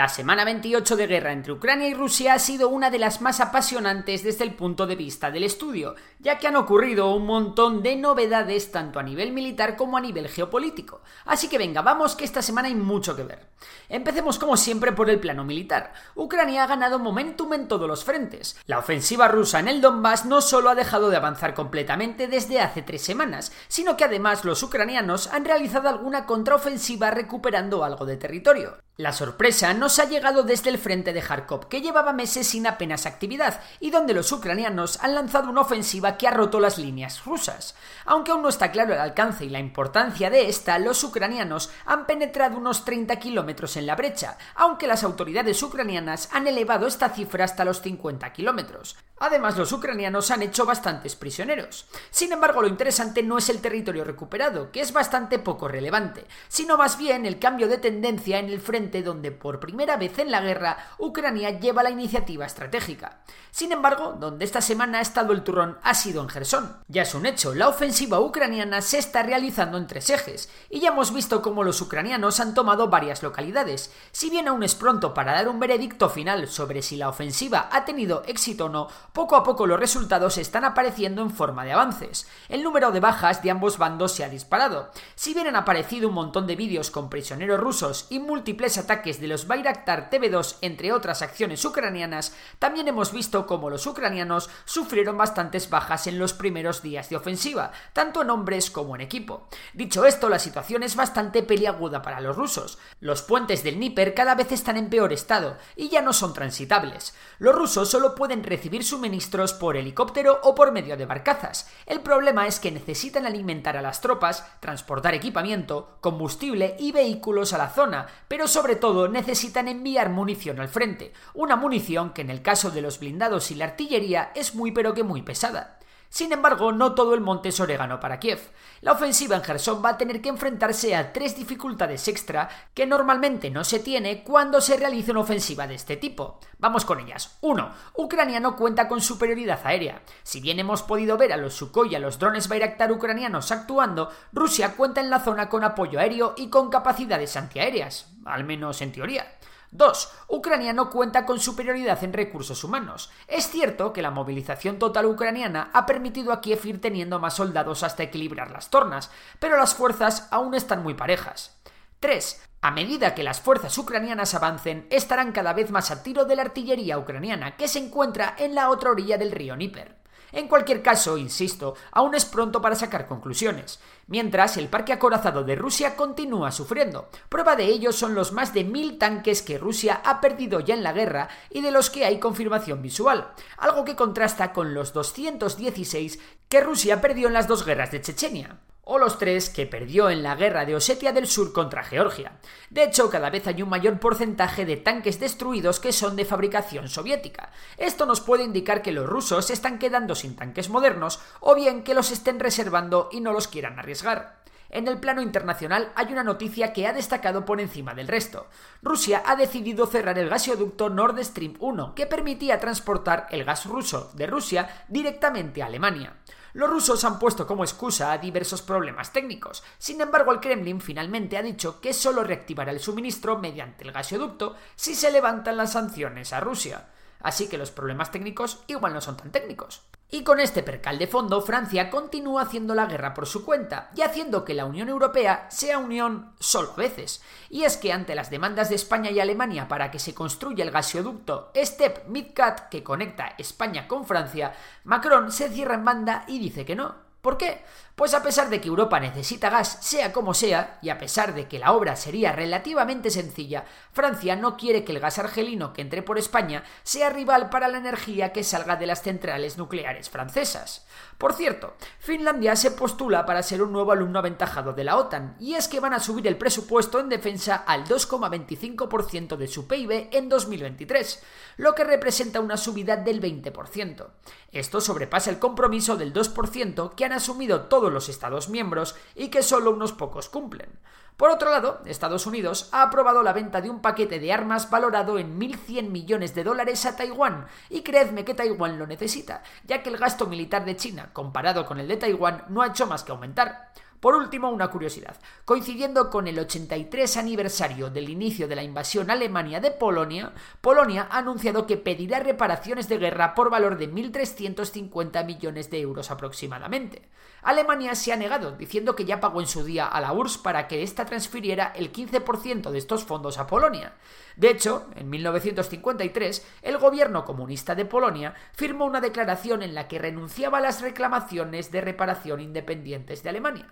La semana 28 de guerra entre Ucrania y Rusia ha sido una de las más apasionantes desde el punto de vista del estudio, ya que han ocurrido un montón de novedades tanto a nivel militar como a nivel geopolítico. Así que venga, vamos que esta semana hay mucho que ver. Empecemos como siempre por el plano militar. Ucrania ha ganado momentum en todos los frentes. La ofensiva rusa en el Donbass no solo ha dejado de avanzar completamente desde hace tres semanas, sino que además los ucranianos han realizado alguna contraofensiva recuperando algo de territorio. La sorpresa ha llegado desde el frente de Kharkov, que llevaba meses sin apenas actividad, y donde los ucranianos han lanzado una ofensiva que ha roto las líneas rusas. Aunque aún no está claro el alcance y la importancia de esta, los ucranianos han penetrado unos 30 kilómetros en la brecha, aunque las autoridades ucranianas han elevado esta cifra hasta los 50 kilómetros. Además, los ucranianos han hecho bastantes prisioneros. Sin embargo, lo interesante no es el territorio recuperado, que es bastante poco relevante, sino más bien el cambio de tendencia en el frente donde por primera vez en la guerra Ucrania lleva la iniciativa estratégica. Sin embargo, donde esta semana ha estado el turrón ha sido en Gerson. Ya es un hecho, la ofensiva ucraniana se está realizando en tres ejes, y ya hemos visto cómo los ucranianos han tomado varias localidades. Si bien aún es pronto para dar un veredicto final sobre si la ofensiva ha tenido éxito o no, poco a poco los resultados están apareciendo en forma de avances. El número de bajas de ambos bandos se ha disparado. Si bien han aparecido un montón de vídeos con prisioneros rusos y múltiples ataques de los Bayraktar TV2 entre otras acciones ucranianas, también hemos visto cómo los ucranianos sufrieron bastantes bajas en los primeros días de ofensiva, tanto en hombres como en equipo. Dicho esto, la situación es bastante peliaguda para los rusos. Los puentes del Dnieper cada vez están en peor estado y ya no son transitables. Los rusos solo pueden recibir su suministros por helicóptero o por medio de barcazas. El problema es que necesitan alimentar a las tropas, transportar equipamiento, combustible y vehículos a la zona, pero sobre todo necesitan enviar munición al frente, una munición que en el caso de los blindados y la artillería es muy pero que muy pesada. Sin embargo, no todo el monte es orégano para Kiev. La ofensiva en Gerson va a tener que enfrentarse a tres dificultades extra que normalmente no se tiene cuando se realiza una ofensiva de este tipo. Vamos con ellas. 1. Ucrania no cuenta con superioridad aérea. Si bien hemos podido ver a los Sukhoi y a los drones Bayraktar ucranianos actuando, Rusia cuenta en la zona con apoyo aéreo y con capacidades antiaéreas, al menos en teoría. 2. Ucrania no cuenta con superioridad en recursos humanos. Es cierto que la movilización total ucraniana ha permitido a Kiev ir teniendo más soldados hasta equilibrar las tornas, pero las fuerzas aún están muy parejas. 3. A medida que las fuerzas ucranianas avancen, estarán cada vez más a tiro de la artillería ucraniana que se encuentra en la otra orilla del río Níper. En cualquier caso, insisto, aún es pronto para sacar conclusiones. Mientras, el parque acorazado de Rusia continúa sufriendo. Prueba de ello son los más de mil tanques que Rusia ha perdido ya en la guerra y de los que hay confirmación visual, algo que contrasta con los 216 que Rusia perdió en las dos guerras de Chechenia o los tres que perdió en la guerra de Osetia del Sur contra Georgia. De hecho, cada vez hay un mayor porcentaje de tanques destruidos que son de fabricación soviética. Esto nos puede indicar que los rusos se están quedando sin tanques modernos o bien que los estén reservando y no los quieran arriesgar. En el plano internacional hay una noticia que ha destacado por encima del resto. Rusia ha decidido cerrar el gasoducto Nord Stream 1, que permitía transportar el gas ruso de Rusia directamente a Alemania. Los rusos han puesto como excusa a diversos problemas técnicos. Sin embargo, el Kremlin finalmente ha dicho que solo reactivará el suministro mediante el gasoducto si se levantan las sanciones a Rusia. Así que los problemas técnicos igual no son tan técnicos. Y con este percal de fondo, Francia continúa haciendo la guerra por su cuenta y haciendo que la Unión Europea sea unión solo a veces. Y es que ante las demandas de España y Alemania para que se construya el gasoducto Step Midcat que conecta España con Francia, Macron se cierra en banda y dice que no. ¿Por qué? Pues a pesar de que Europa necesita gas, sea como sea, y a pesar de que la obra sería relativamente sencilla, Francia no quiere que el gas argelino que entre por España sea rival para la energía que salga de las centrales nucleares francesas. Por cierto, Finlandia se postula para ser un nuevo alumno aventajado de la OTAN, y es que van a subir el presupuesto en defensa al 2,25% de su PIB en 2023, lo que representa una subida del 20%. Esto sobrepasa el compromiso del 2% que asumido todos los Estados miembros y que solo unos pocos cumplen. Por otro lado, Estados Unidos ha aprobado la venta de un paquete de armas valorado en 1.100 millones de dólares a Taiwán, y creedme que Taiwán lo necesita, ya que el gasto militar de China, comparado con el de Taiwán, no ha hecho más que aumentar. Por último, una curiosidad. Coincidiendo con el 83 aniversario del inicio de la invasión alemania de Polonia, Polonia ha anunciado que pedirá reparaciones de guerra por valor de 1.350 millones de euros aproximadamente. Alemania se ha negado, diciendo que ya pagó en su día a la URSS para que ésta transfiriera el 15% de estos fondos a Polonia. De hecho, en 1953, el gobierno comunista de Polonia firmó una declaración en la que renunciaba a las reclamaciones de reparación independientes de Alemania.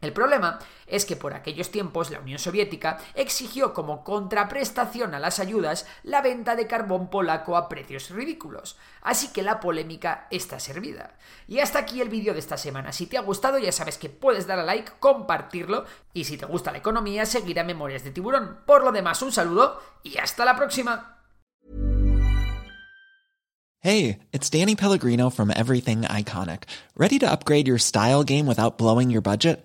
El problema es que por aquellos tiempos la Unión Soviética exigió como contraprestación a las ayudas la venta de carbón polaco a precios ridículos, así que la polémica está servida. Y hasta aquí el vídeo de esta semana. Si te ha gustado ya sabes que puedes dar a like, compartirlo y si te gusta la economía seguir a Memorias de Tiburón. Por lo demás, un saludo y hasta la próxima. Hey, it's Danny Pellegrino from Everything Iconic. ¿Ready to upgrade your style game without blowing your budget?